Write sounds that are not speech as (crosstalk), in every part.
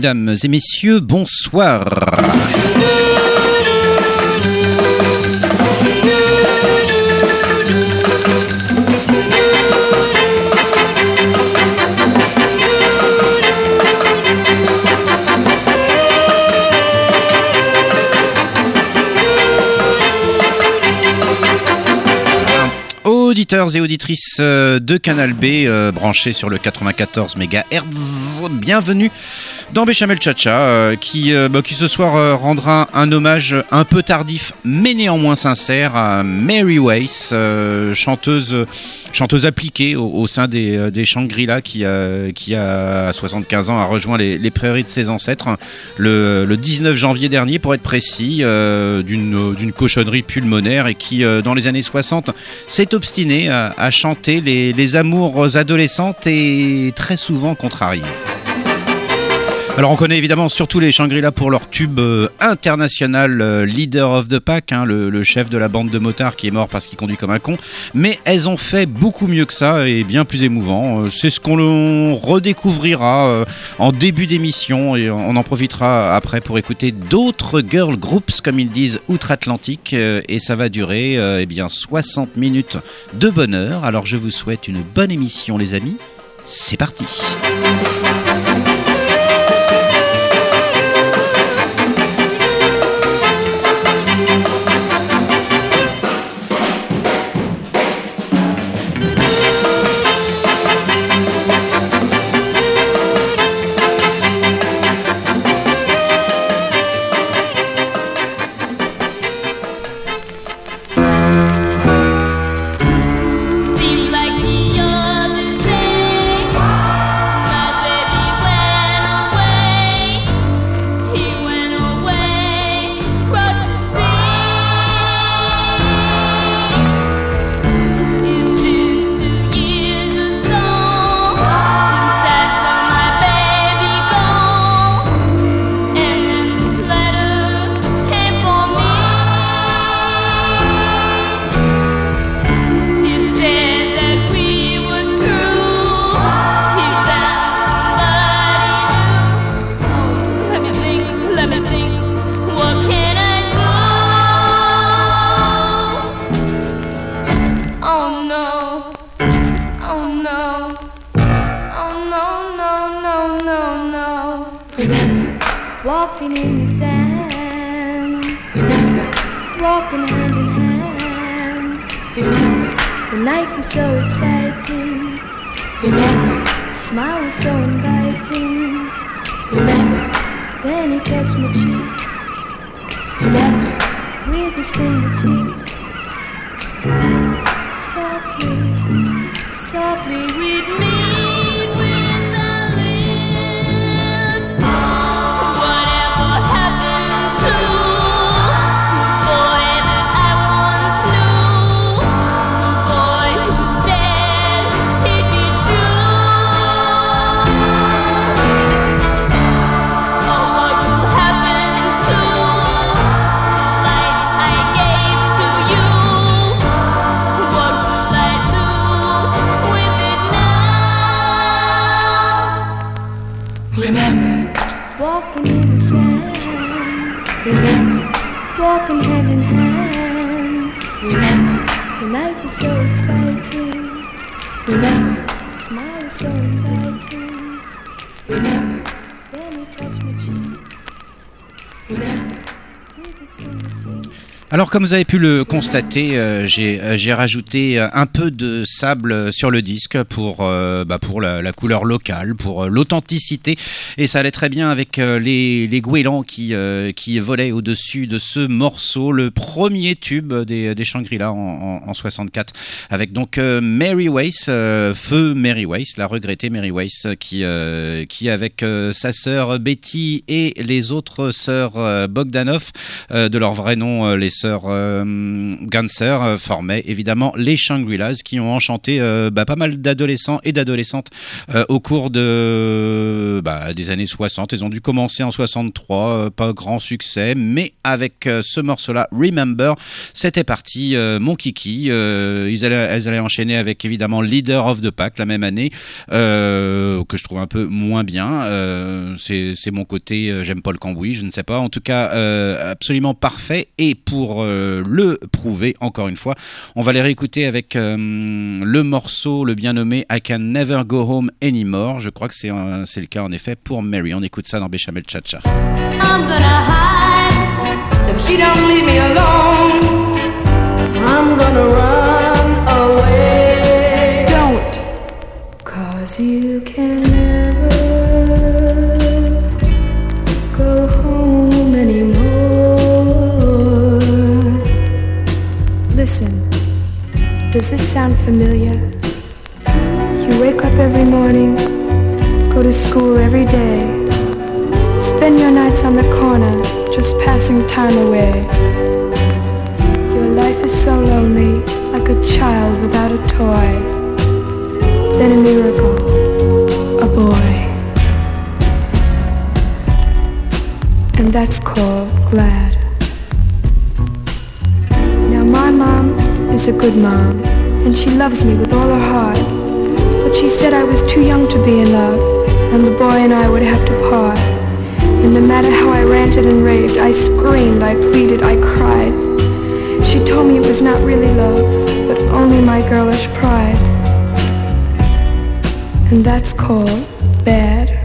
Mesdames et messieurs, bonsoir. auditeurs et auditrices euh, de Canal B euh, branchés sur le 94 MHz, bienvenue dans Béchamel Chacha euh, qui, bah, qui ce soir rendra un hommage un peu tardif mais néanmoins sincère à Mary Weiss, chanteuse appliquée au, sein des, des Shangri-La qui, qui a 75 ans a rejoint les, prairies de ses ancêtres le, 19 janvier dernier pour être précis d'une cochonnerie pulmonaire et qui dans les années 60 s'est obstinée à, chanter les, amours adolescentes et très souvent contrariées. Alors on connaît évidemment surtout les Shangri-La pour leur tube euh, international euh, Leader of the Pack, hein, le, chef de la bande de motards qui est mort parce qu'il conduit comme un con. Mais elles ont fait beaucoup mieux que ça et bien plus émouvant. Euh, c'est ce qu'on redécouvrira en début d'émission et on en profitera après pour écouter d'autres girl groups comme ils disent outre-Atlantique et ça va durer eh bien 60 minutes de bonheur. Alors je vous souhaite une bonne émission les amis. C'est parti. walking in the sand. Remember, walking hand in hand. Remember, the night was so exciting. Remember, the smile was so inviting. Remember, then he touched my cheek. Remember, with his fingertips. Softly, softly with me. Alors comme vous avez pu le constater, euh, euh, j'ai rajouté euh, un peu de sable sur le disque pour bah, pour la, couleur locale, pour l'authenticité. Et ça allait très bien avec les les goélands qui qui volaient au-dessus de ce morceau, le premier tube des, des Shangri-La en, en, 64 avec donc Mary Weiss, feu Mary Weiss, la regrettée Mary Weiss qui qui avec sa sœur Betty et les autres sœurs Bogdanov de leur vrai nom les sœurs euh, Ganser euh, formaient évidemment les Shangri-Las qui ont enchanté euh, bah, pas mal d'adolescents et d'adolescentes au cours bah, des années 60. Ils ont dû commencer en 63, pas grand succès, mais avec ce morceau-là, Remember, c'était parti. mon kiki, elles allaient enchaîner avec évidemment Leader of the Pack la même année, que je trouve un peu moins bien. c'est mon côté, j'aime pas le cambouis, je ne sais pas. En tout cas, absolument parfait. Et pour pour euh, le prouver, encore une fois, on va les réécouter avec euh, le morceau, le bien nommé I Can Never Go Home Anymore. Je crois que c'est le cas en effet pour Mary. On écoute ça dans Béchamel Chacha. I'm gonna hide if she don't leave me alone. I'm gonna run away. Don't, cause you can Does this sound familiar? You wake up every morning, go to school every day, spend your nights on the corner, just passing time away. Your life is so lonely, like a child without a toy. Then a miracle, a boy. And that's called glad. Now my mom is a good mom, and she loves me with all her heart. But she said I was too young to be in love, and the boy and I would have to part. And no matter how I ranted and raved, I screamed, I pleaded, I cried. She told me it was not really love, but only my girlish pride. And that's called bad.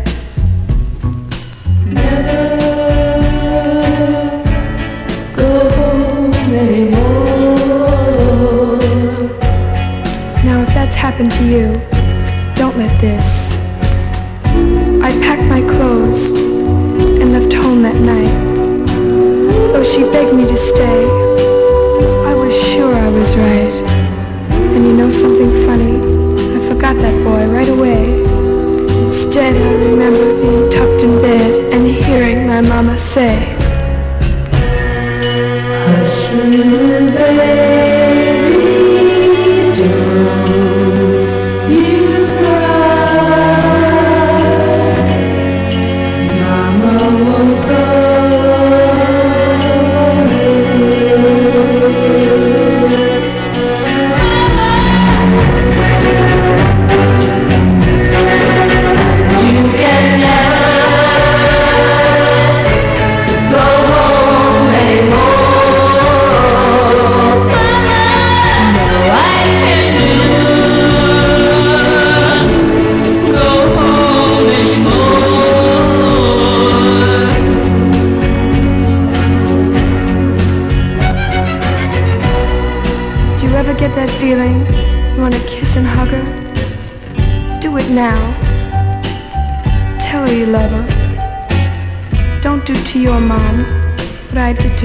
Happened to you, don't let this. I packed my clothes and left home that night. Though she begged me to stay, I was sure I was right. And you know something funny? I forgot that boy right away. Instead, I remember being tucked in bed and hearing my mama say,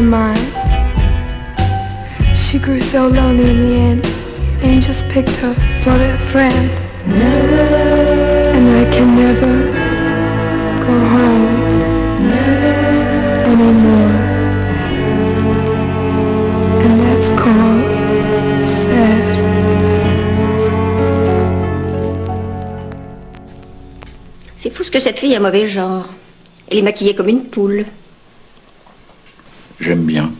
to mine. She grew so lonely in the end. Angels picked her for their friend. Never, and I can never go home anymore. And that's called sad. C'est fou ce que cette fille a mauvais genre. Elle est maquillée comme une poule. J'aime bien.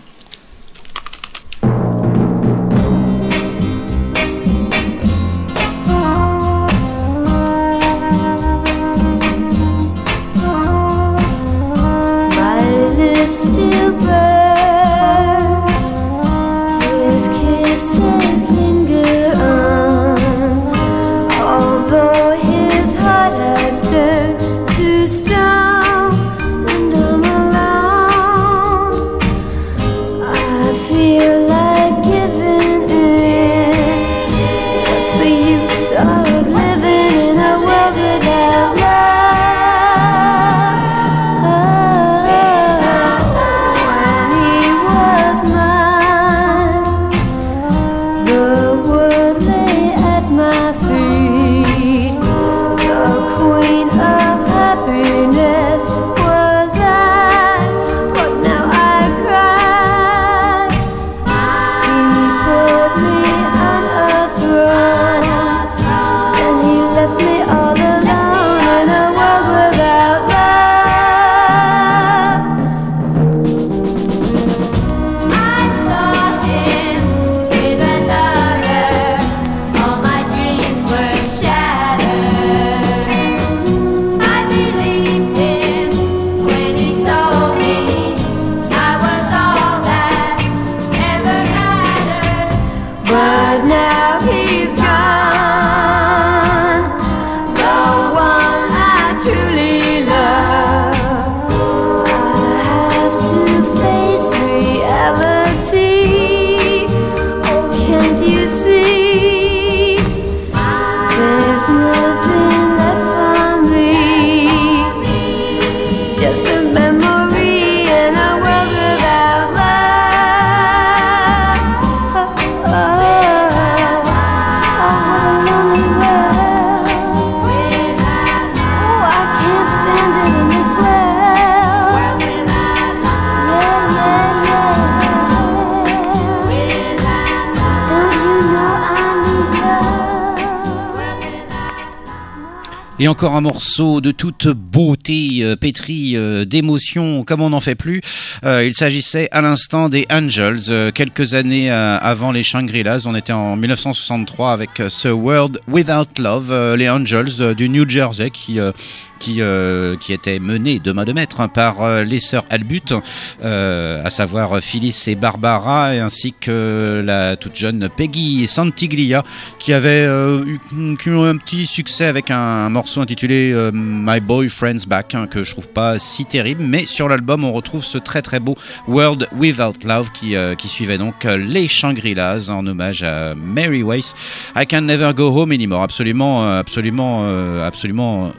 Encore un morceau de toute beauté, euh, pétri euh, d'émotions, comme on n'en fait plus. Euh, il s'agissait à l'instant des Angels, quelques années avant les Shangri-Las. On était en 1963 avec ce World Without Love, les Angels du New Jersey qui qui, euh, qui était menée de main de maître hein, par euh, les sœurs Albut, euh, à savoir Phyllis et Barbara, ainsi que la toute jeune Peggy Santiglia, qui avait eu, un petit succès avec un, morceau intitulé My Boyfriend's Back, hein, que je trouve pas si terrible, mais sur l'album on retrouve ce très très beau World Without Love qui, qui suivait donc les Shangri-Las en hommage à Mary Weiss. I Can Never Go Home Anymore, absolument, absolument, absolument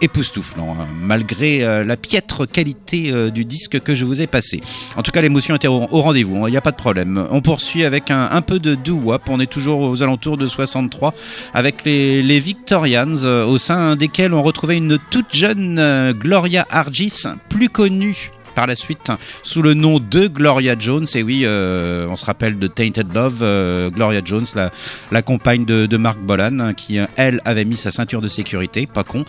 époustouflant, hein, malgré euh, la piètre qualité euh, du disque que je vous ai passé. En tout cas, l'émotion était au, rendez-vous, il hein, n'y a pas de problème. On poursuit avec un, peu de doo-wop, on est toujours aux alentours de 63, avec les, Victorians, euh, au sein desquels on retrouvait une toute jeune Gloria Argis, plus connue par la suite sous le nom de Gloria Jones. Et oui, euh, on se rappelle de Tainted Love, euh, Gloria Jones, la, compagne de, Mark Bolan, qui elle avait mis sa ceinture de sécurité, pas con.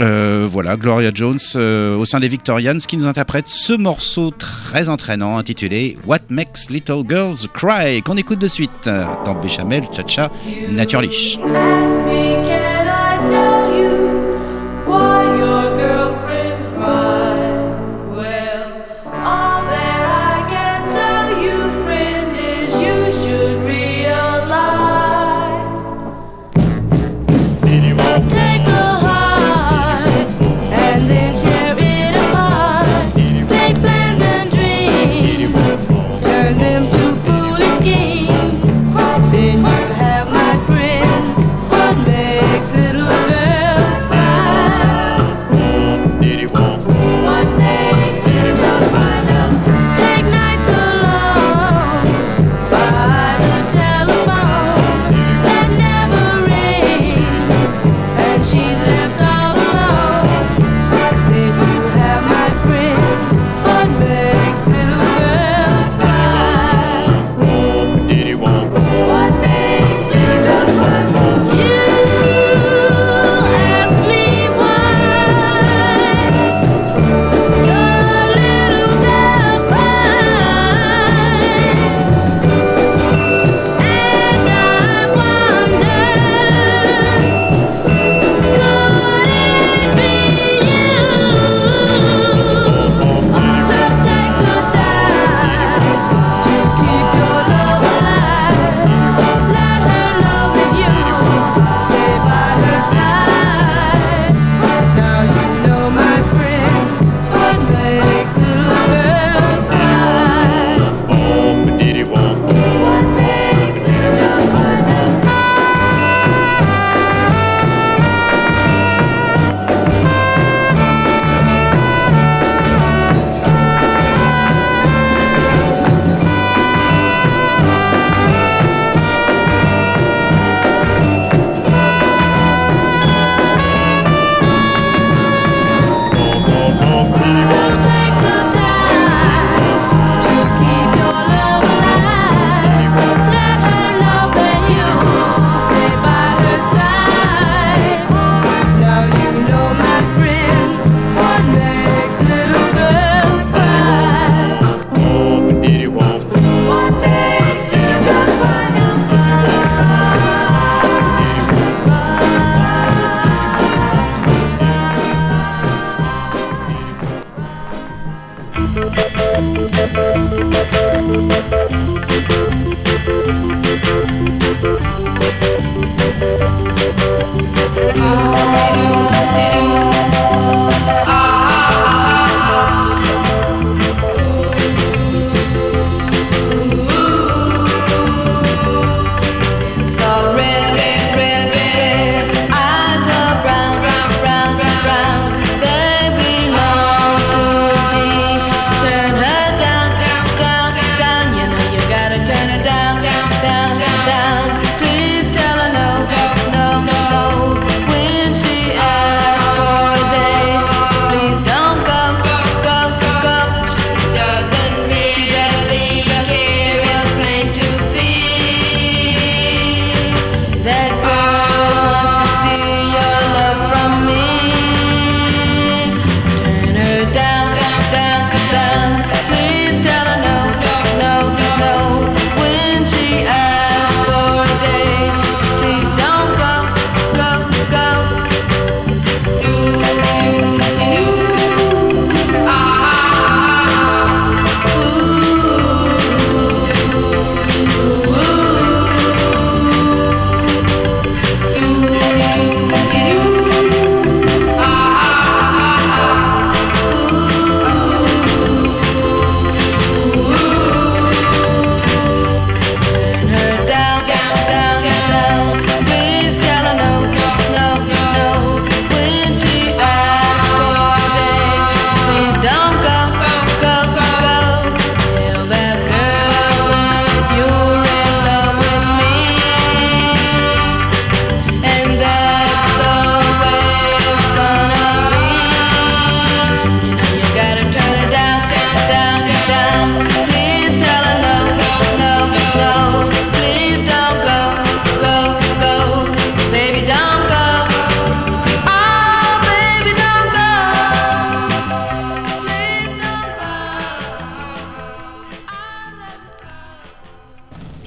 Euh, voilà, Gloria Jones au sein des Victorians qui nous interprète ce morceau très entraînant intitulé What Makes Little Girls Cry, qu'on écoute de suite dans Béchamel, Cha-Cha, Naturlich.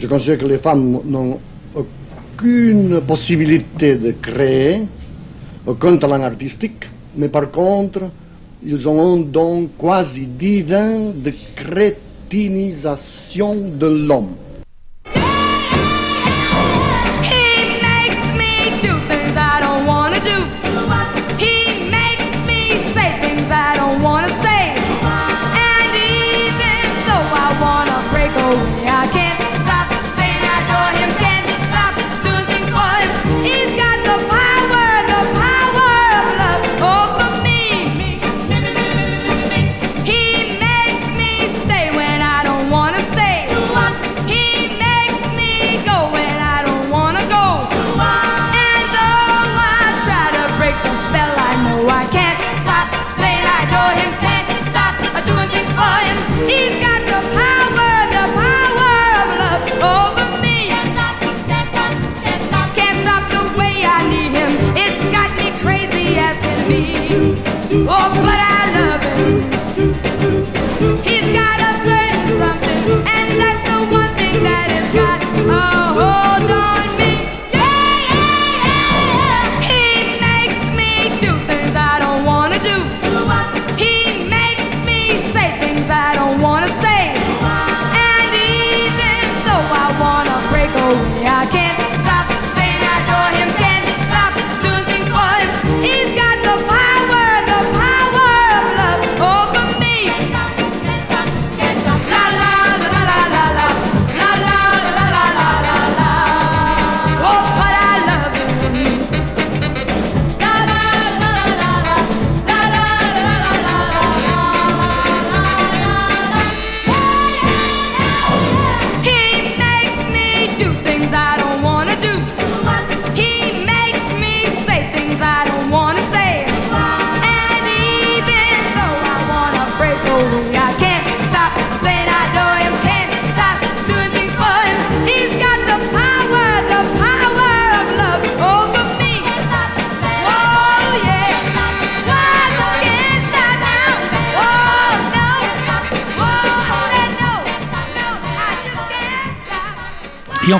Considère que les femmes n'ont aucune possibilité de créer, aucun talent artistique, mais par contre, ils ont un don quasi divin de crétinisation de l'homme.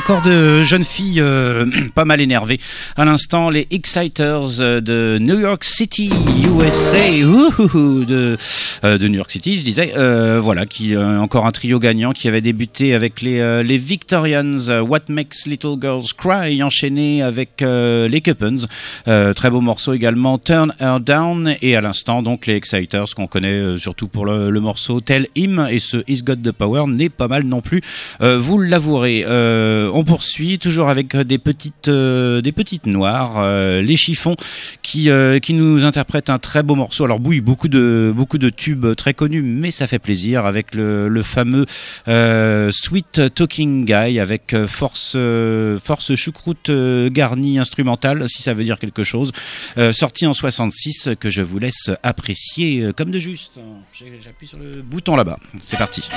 Encore de jeunes filles euh, (clears throat) pas mal énervées. À l'instant, les Exciters euh, de New York City, USA, Ouhouhou, de, euh, de New York City, je disais. Voilà, qui encore un trio gagnant qui avait débuté avec les, Victorians, What Makes Little Girls Cry, enchaîné avec les Cuppens. Très beau morceau également, Turn Her Down. Et à l'instant, donc les Exciters qu'on connaît surtout pour le, morceau Tell Him et ce Is Got the Power n'est pas mal non plus. Vous l'avouerez. On poursuit toujours avec des petites, euh, des petites noires, euh, les chiffons, qui, euh, qui nous interprètent un très beau morceau. Alors oui, beaucoup de, beaucoup de tubes très connus, mais ça fait plaisir avec le, fameux euh, Sweet Talking Guy avec euh, force, euh, force choucroute euh, garnie instrumentale, si ça veut dire quelque chose, euh, sorti en 66 que je vous laisse apprécier euh, comme de juste. J'appuie sur le bouton là-bas. C'est parti.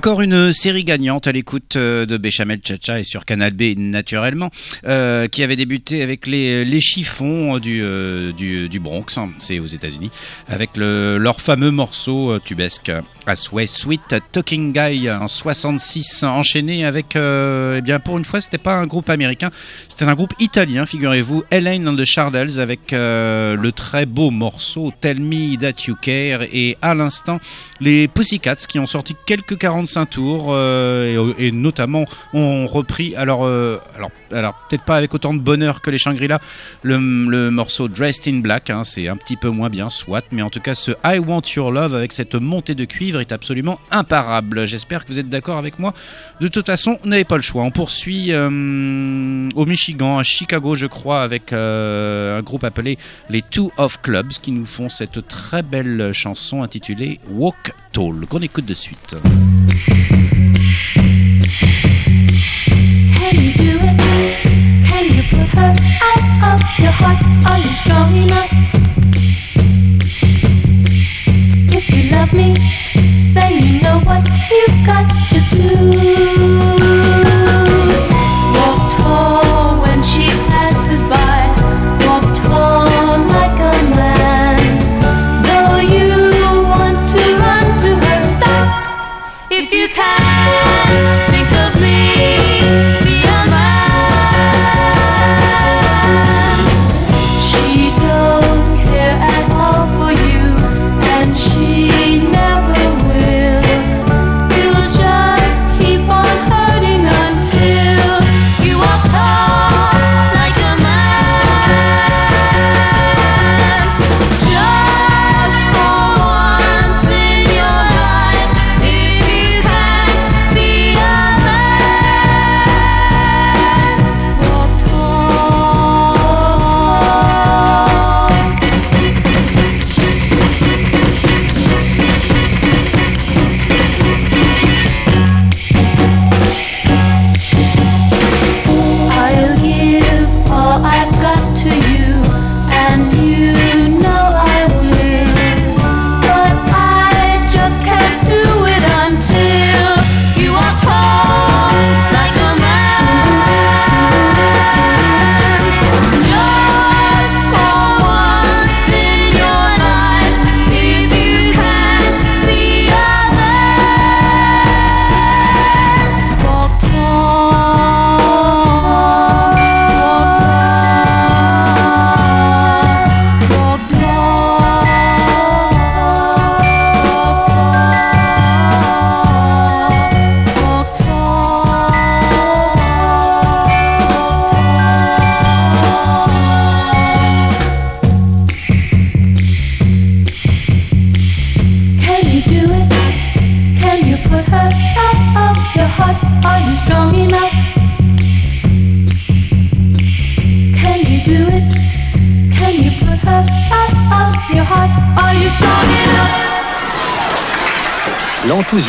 Encore une série gagnante à l'écoute euh, de Béchamel Chacha et sur Canal B naturellement, euh, qui avait débuté avec les, chiffons du, euh, Bronx, hein, c'est aux États-Unis, avec le, leur fameux morceau tubesque As Way Sweet Talking Guy en 66, enchaîné avec, euh, eh bien pour une fois, c'était pas un groupe américain, c'était un groupe italien, figurez-vous, Elaine and the avec euh, le très beau morceau Tell Me That You Care et à l'instant les Pussycats qui ont sorti quelques 45 tours euh, et, notamment ont repris alors alors alors peut-être pas avec autant de bonheur que les Shangri-La le, le morceau Dressed in Black hein, c'est un petit peu moins bien soit mais en tout cas ce I Want Your Love avec cette montée de cuivre est absolument imparable. J'espère que vous êtes d'accord avec moi. De toute façon vous n'avez pas le choix. On poursuit euh, au Michigan à Chicago je crois avec euh, un groupe appelé les Two of Clubs qui nous font cette très belle chanson intitulée Walk Tall qu'on écoute de suite If you love me, then you know what you've got to do.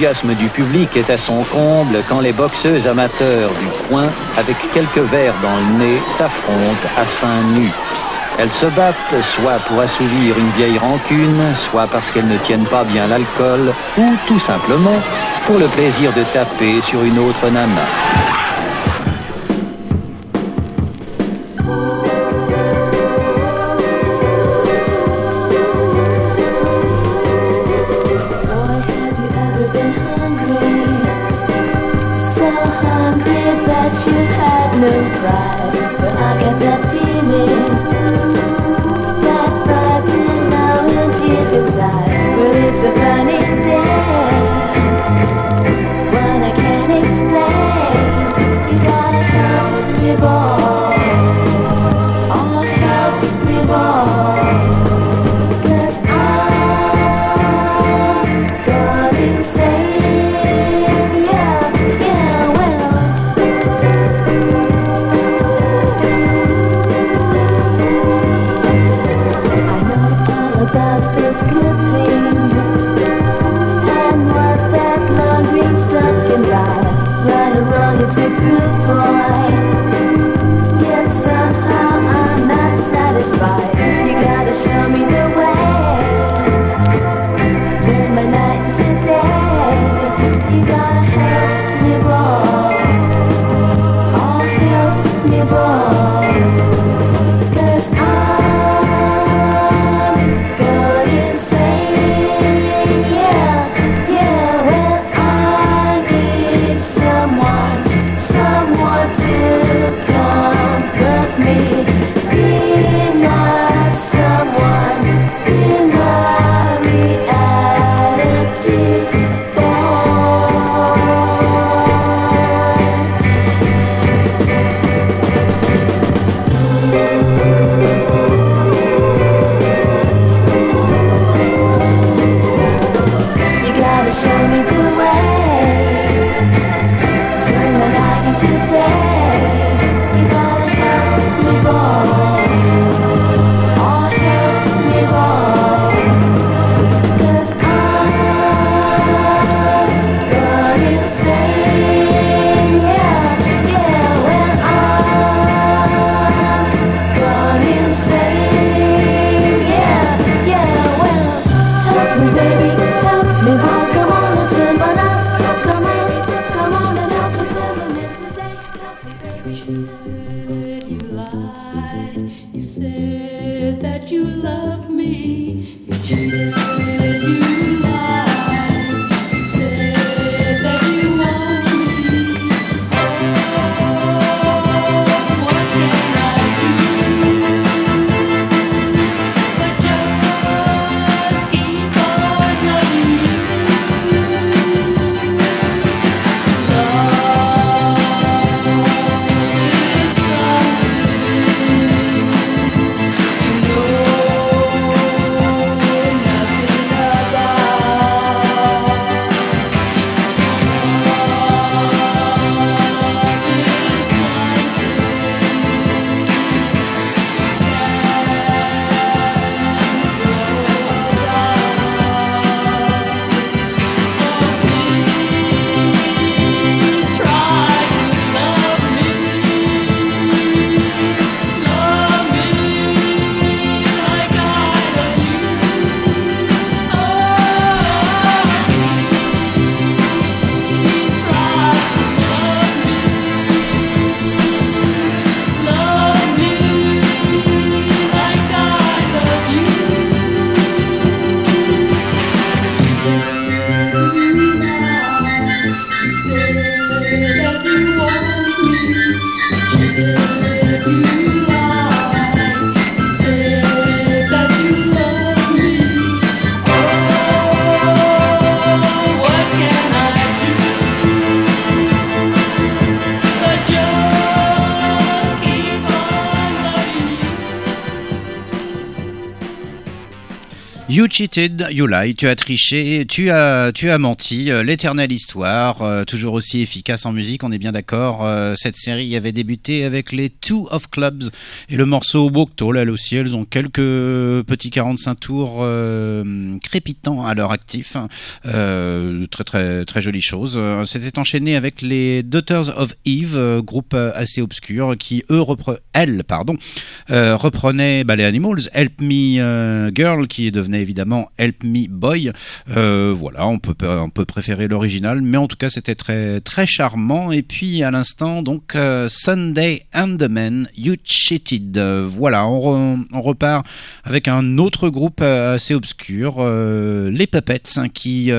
L'enthousiasme du public est à son comble quand les boxeuses amateurs du coin, avec quelques verres dans le nez, s'affrontent à seins nus. Elles se battent soit pour assouvir une vieille rancune, soit parce qu'elles ne tiennent pas bien l'alcool, ou tout simplement pour le plaisir de taper sur une autre nana. Hungry that you had no pride. Cheated, you lied, tu as triché, tu as, tu as menti, euh, l'éternelle histoire, euh, toujours aussi efficace en musique, on est bien d'accord. Euh, cette série avait débuté avec les Two of Clubs et le morceau Bokto, là aussi, elles ont quelques petits 45 tours crépitants à leur actif. Euh, très très très jolie chose. C'était enchaîné avec les Daughters of Eve, groupe assez obscur qui eux repre elles pardon reprenaient bah, les Animals, Help Me Girl qui devenait évidemment Help Me Boy. Euh, voilà, on peut préférer l'original, mais en tout cas c'était très charmant. Et puis à l'instant donc euh, Sunday and the Men, You Cheated. Voilà, on, re- on repart avec un autre groupe euh, assez obscur, les Puppets, hein, qui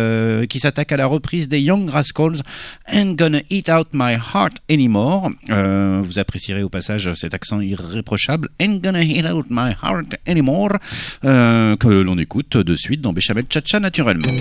qui s'attaque à la reprise des Young Rascals, Ain't Gonna Eat Out My Heart Anymore. Vous apprécierez au passage cet accent irréprochable, Ain't Gonna Eat Out My Heart Anymore, que l'on écoute de suite dans Béchamel Chacha naturellement.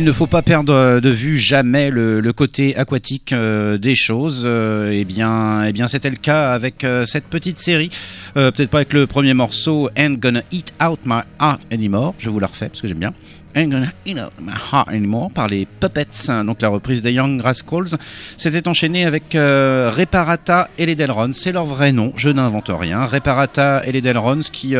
Il ne faut pas perdre de vue jamais le, côté aquatique euh, des choses. Euh, eh bien, eh bien, c'était le cas avec euh, cette petite série. Euh, Peut-être pas avec le premier morceau, Ain't Gonna Eat Out My Heart Anymore. Je vous le refais parce que j'aime bien. Ain't Gonna Eat Out My Heart Anymore par les Puppets, hein, donc la reprise des Young Rascals. C'était enchaîné avec Reparata et les Delrons. C'est leur vrai nom, je n'invente rien. Reparata et les Delrons qui,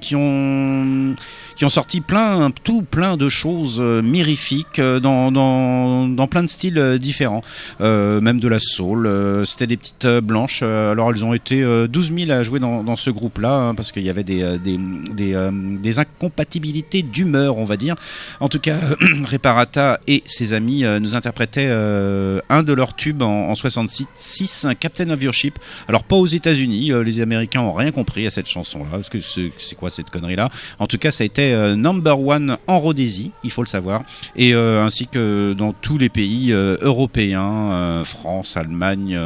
qui ont qui ont sorti plein, tout plein de choses euh, mirifiques euh, dans, plein de styles euh, différents, même de la soul. C'était des petites blanches. alors elles ont été euh, 12 000 à jouer dans, ce groupe-là hein, parce qu'il y avait des, incompatibilités d'humeur, on va dire. En tout cas, (clears throat) Reparata et ses amis nous interprétaient un de leurs tubes en, en 66, 6, Captain of Your Ship. Alors pas aux États-Unis, les Américains ont rien compris à cette chanson-là. Parce que c'est quoi cette connerie-là? En tout cas, ça a été euh, number one en Rhodésie, il faut le savoir, et euh, ainsi que dans tous les pays euh, européens, France, Allemagne,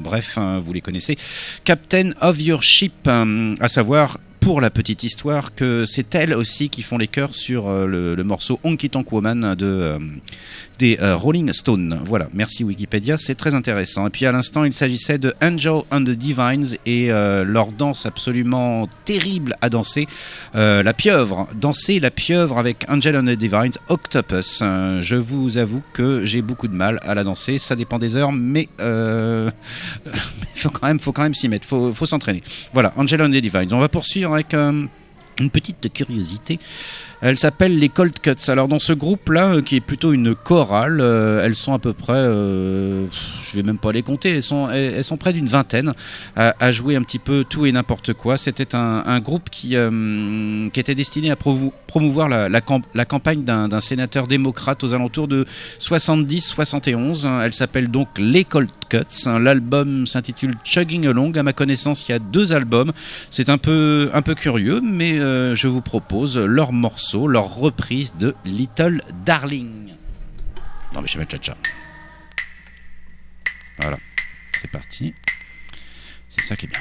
bref, hein, vous les connaissez. Captain of Your Ship, à savoir pour la petite histoire que c'est elles aussi qui font les chœurs sur le, le morceau Honky Tonk Woman de, des euh, Rolling Stones. Voilà, merci Wikipédia, c'est très intéressant. Et puis à l'instant, il s'agissait de Angel and the Divines et euh, leur danse absolument terrible à danser, euh, la pieuvre, danser la pieuvre avec Angel and the Divines, Octopus. Je vous avoue que j'ai beaucoup de mal à la danser, ça dépend des heures, mais euh, (laughs) faut quand même, s'y mettre, faut, faut s'entraîner. Voilà, Angel and the Divines. On va poursuivre avec une petite curiosité. Elle s'appelle les Cold Cuts. Alors dans ce groupe-là, euh, qui est plutôt une chorale, euh, elles sont à peu près, euh, je vais même pas les compter, elles sont, près d'une vingtaine à, jouer un petit peu tout et n'importe quoi. C'était un, groupe qui, euh, qui était destiné à promou- promouvoir la, la, camp- la campagne d'un sénateur démocrate aux alentours de 70-71. Elle s'appelle donc les Cold Cuts. L'album s'intitule Chugging Along. À ma connaissance, il y a deux albums. C'est un peu, curieux, mais je vous propose leur leur reprise de Little Darling. Non, mais je vais mettre cha Voilà, c'est parti. C'est ça qui est bien.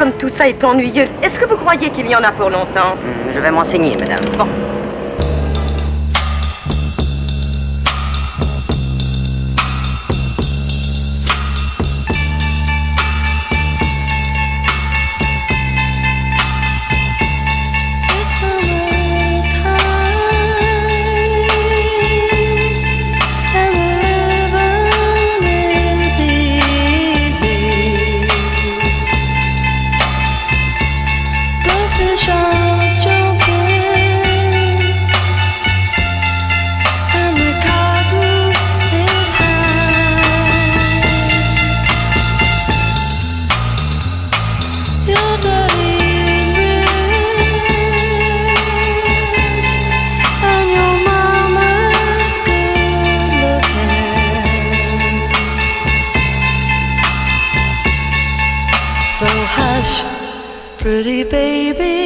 Comme tout ça est ennuyeux. Est-ce que vous croyez qu'il y en a pour longtemps? Hmm, Je vais m'enseigner, madame. Bon. Pretty baby,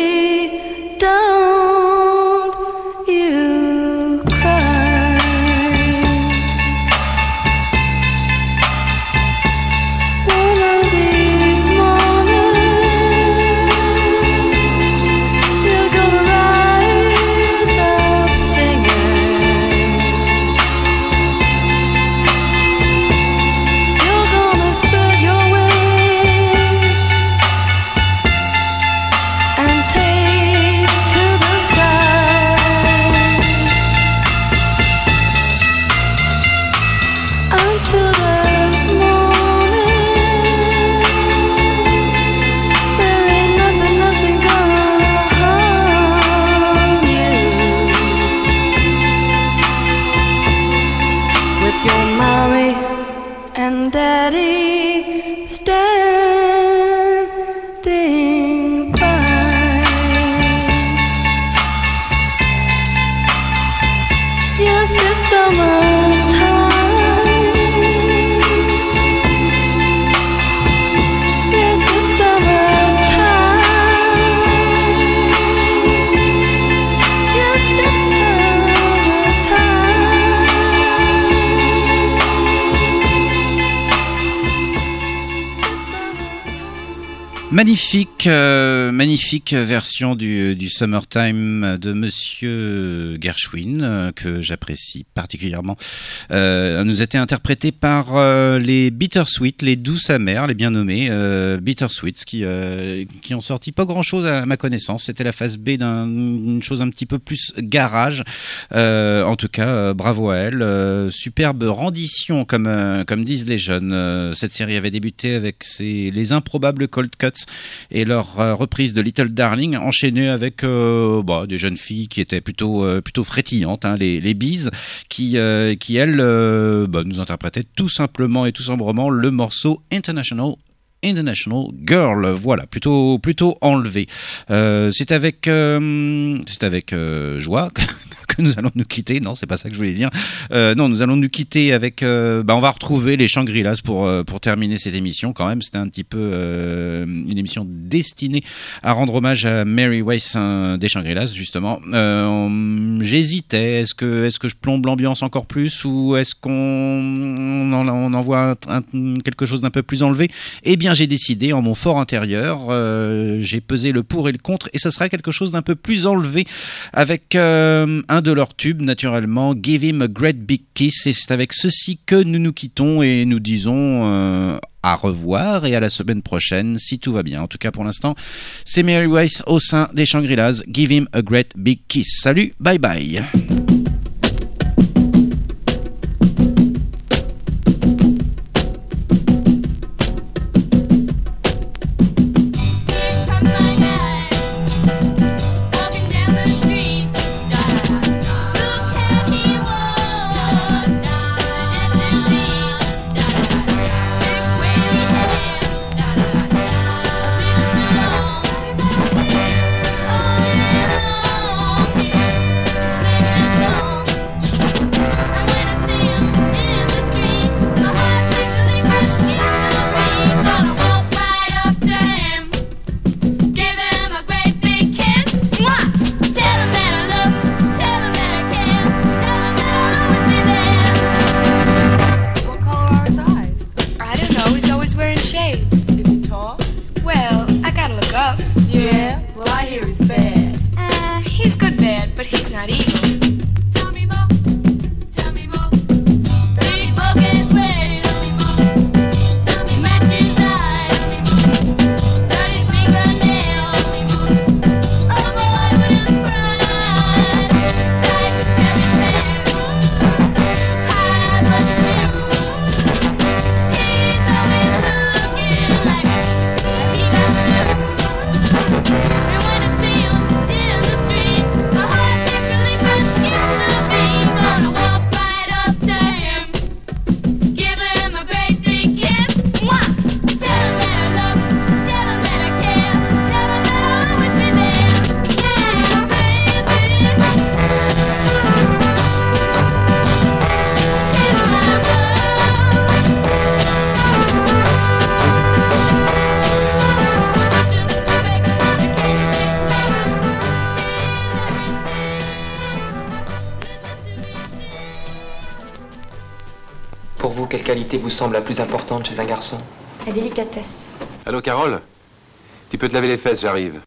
Magnifique, euh, magnifique version du, du Summertime de Monsieur Gershwin euh, que j'apprécie particulièrement. Euh, nous a été interprété par euh, les Bittersweet, les douces amères, les bien nommés euh, Bittersweets, qui euh, qui ont sorti pas grand chose à ma connaissance. C'était la phase B d'un- d'une chose un petit peu plus garage. En tout cas, bravo à elle. Superbe rendition, comme comme disent les jeunes. Cette série avait débuté avec ses, les improbables Cold Cuts et leur euh, de Little Darling, enchaînée avec euh, bah, des jeunes filles qui étaient plutôt euh, plutôt frétillantes, hein, les les Bees, qui euh, qui elles bah, nous interprétaient tout simplement et tout sombrement le morceau International International Girl, voilà, plutôt plutôt enlevé. Euh, c'est avec euh, c'est avec euh, joie que (laughs) nous allons nous quitter. Non, c'est pas ça que je voulais dire. Non, nous allons nous quitter avec. euh, bah, on va retrouver les Shangri-Las pour pour terminer cette émission. Quand même, c'était un petit peu une émission destinée à rendre hommage à Mary Weiss euh, des Shangri-Las justement. J'hésitais. Est-ce que est-ce que je plombe l'ambiance encore plus ou est-ce qu'on on, on envoie quelque chose d'un peu plus enlevé? Eh bien, j'ai décidé en mon fort intérieur. euh, j'ai pesé le pour et le contre et ça sera quelque chose d'un peu plus enlevé avec euh, un de leurs tubes naturellement, Give Him a Great Big Kiss et c'est avec ceci que nous nous quittons et nous disons euh, à revoir et à la semaine prochaine si tout va bien. En tout cas pour l'instant, c'est Mary Weiss au sein des Shangri-Las. Give Him a Great Big Kiss. Salut, bye bye. Qualité vous semble la plus importante chez un garçon La délicatesse. Allô, Carole? Tu peux te laver les fesses, j'arrive.